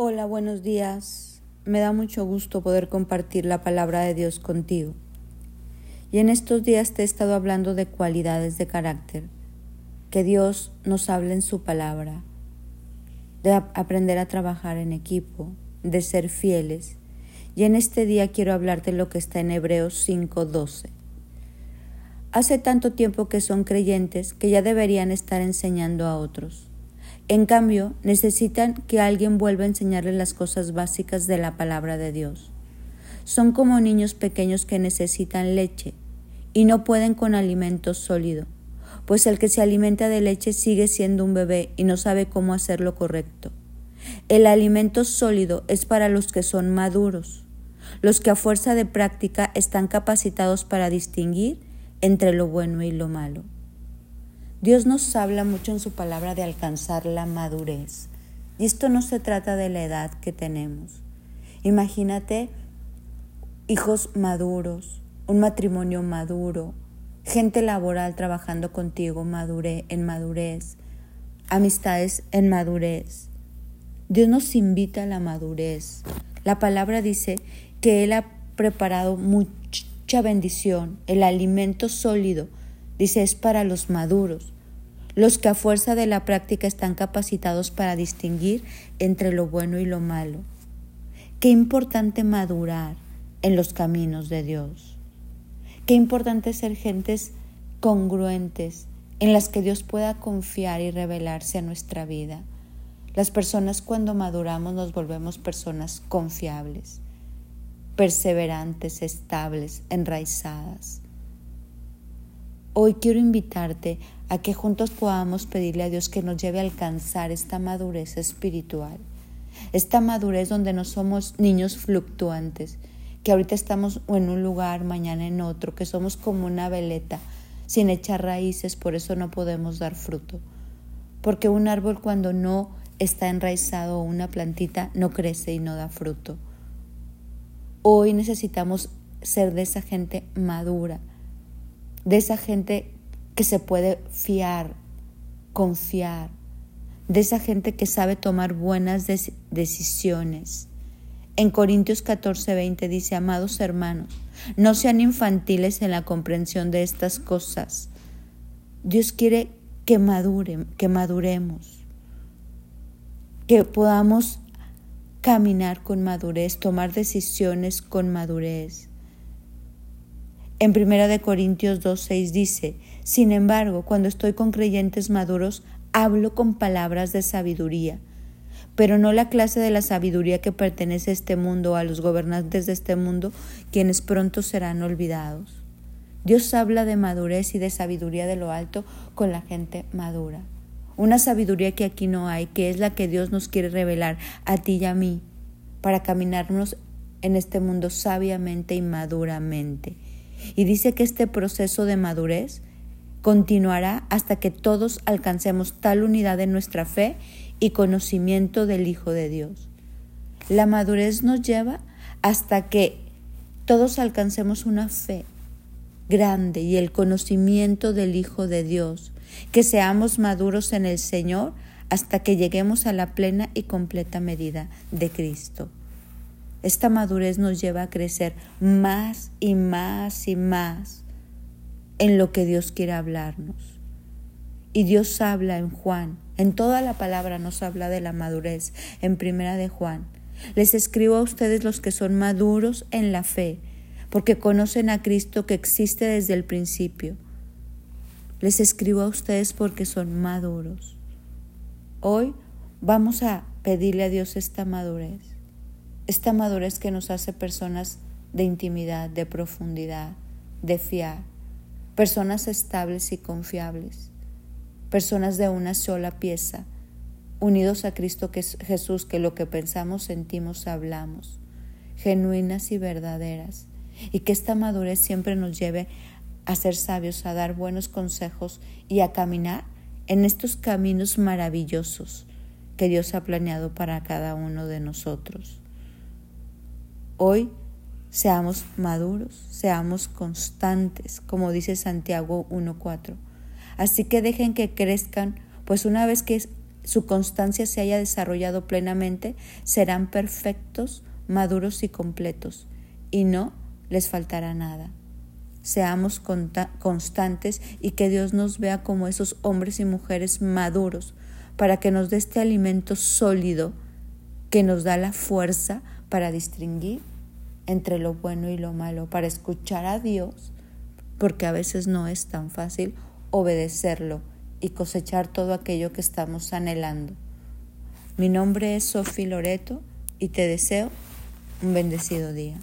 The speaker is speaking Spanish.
Hola, buenos días. Me da mucho gusto poder compartir la palabra de Dios contigo. Y en estos días te he estado hablando de cualidades de carácter, que Dios nos habla en su palabra, de aprender a trabajar en equipo, de ser fieles. Y en este día quiero hablarte de lo que está en Hebreos 5:12. Hace tanto tiempo que son creyentes que ya deberían estar enseñando a otros en cambio, necesitan que alguien vuelva a enseñarles las cosas básicas de la palabra de Dios. Son como niños pequeños que necesitan leche y no pueden con alimento sólido, pues el que se alimenta de leche sigue siendo un bebé y no sabe cómo hacerlo correcto. El alimento sólido es para los que son maduros, los que a fuerza de práctica están capacitados para distinguir entre lo bueno y lo malo. Dios nos habla mucho en su palabra de alcanzar la madurez. Y esto no se trata de la edad que tenemos. Imagínate hijos maduros, un matrimonio maduro, gente laboral trabajando contigo en madurez, amistades en madurez. Dios nos invita a la madurez. La palabra dice que Él ha preparado mucha bendición, el alimento sólido Dice, es para los maduros, los que a fuerza de la práctica están capacitados para distinguir entre lo bueno y lo malo. Qué importante madurar en los caminos de Dios. Qué importante ser gentes congruentes en las que Dios pueda confiar y revelarse a nuestra vida. Las personas cuando maduramos nos volvemos personas confiables, perseverantes, estables, enraizadas. Hoy quiero invitarte a que juntos podamos pedirle a Dios que nos lleve a alcanzar esta madurez espiritual, esta madurez donde no somos niños fluctuantes, que ahorita estamos en un lugar, mañana en otro, que somos como una veleta sin echar raíces, por eso no podemos dar fruto. Porque un árbol cuando no está enraizado o una plantita no crece y no da fruto. Hoy necesitamos ser de esa gente madura, de esa gente que se puede fiar, confiar, de esa gente que sabe tomar buenas decisiones. En Corintios 14, 20 dice, amados hermanos, no sean infantiles en la comprensión de estas cosas. Dios quiere que maduren, que maduremos, que podamos caminar con madurez, tomar decisiones con madurez. En 1 Corintios 2.6 dice, Sin embargo, cuando estoy con creyentes maduros, hablo con palabras de sabiduría, pero no la clase de la sabiduría que pertenece a este mundo a los gobernantes de este mundo, quienes pronto serán olvidados. Dios habla de madurez y de sabiduría de lo alto con la gente madura. Una sabiduría que aquí no hay, que es la que Dios nos quiere revelar a ti y a mí, para caminarnos en este mundo sabiamente y maduramente. Y dice que este proceso de madurez continuará hasta que todos alcancemos tal unidad en nuestra fe y conocimiento del Hijo de Dios. La madurez nos lleva hasta que todos alcancemos una fe grande y el conocimiento del Hijo de Dios, que seamos maduros en el Señor hasta que lleguemos a la plena y completa medida de Cristo. Esta madurez nos lleva a crecer más y más y más en lo que Dios quiere hablarnos. Y Dios habla en Juan, en toda la palabra nos habla de la madurez, en primera de Juan. Les escribo a ustedes los que son maduros en la fe, porque conocen a Cristo que existe desde el principio. Les escribo a ustedes porque son maduros. Hoy vamos a pedirle a Dios esta madurez esta madurez que nos hace personas de intimidad, de profundidad, de fiar, personas estables y confiables, personas de una sola pieza, unidos a Cristo que es Jesús, que lo que pensamos, sentimos, hablamos, genuinas y verdaderas, y que esta madurez siempre nos lleve a ser sabios, a dar buenos consejos y a caminar en estos caminos maravillosos que Dios ha planeado para cada uno de nosotros. Hoy seamos maduros, seamos constantes, como dice Santiago 1.4. Así que dejen que crezcan, pues una vez que su constancia se haya desarrollado plenamente, serán perfectos, maduros y completos, y no les faltará nada. Seamos constantes y que Dios nos vea como esos hombres y mujeres maduros, para que nos dé este alimento sólido que nos da la fuerza para distinguir entre lo bueno y lo malo, para escuchar a Dios, porque a veces no es tan fácil obedecerlo y cosechar todo aquello que estamos anhelando. Mi nombre es Sofi Loreto y te deseo un bendecido día.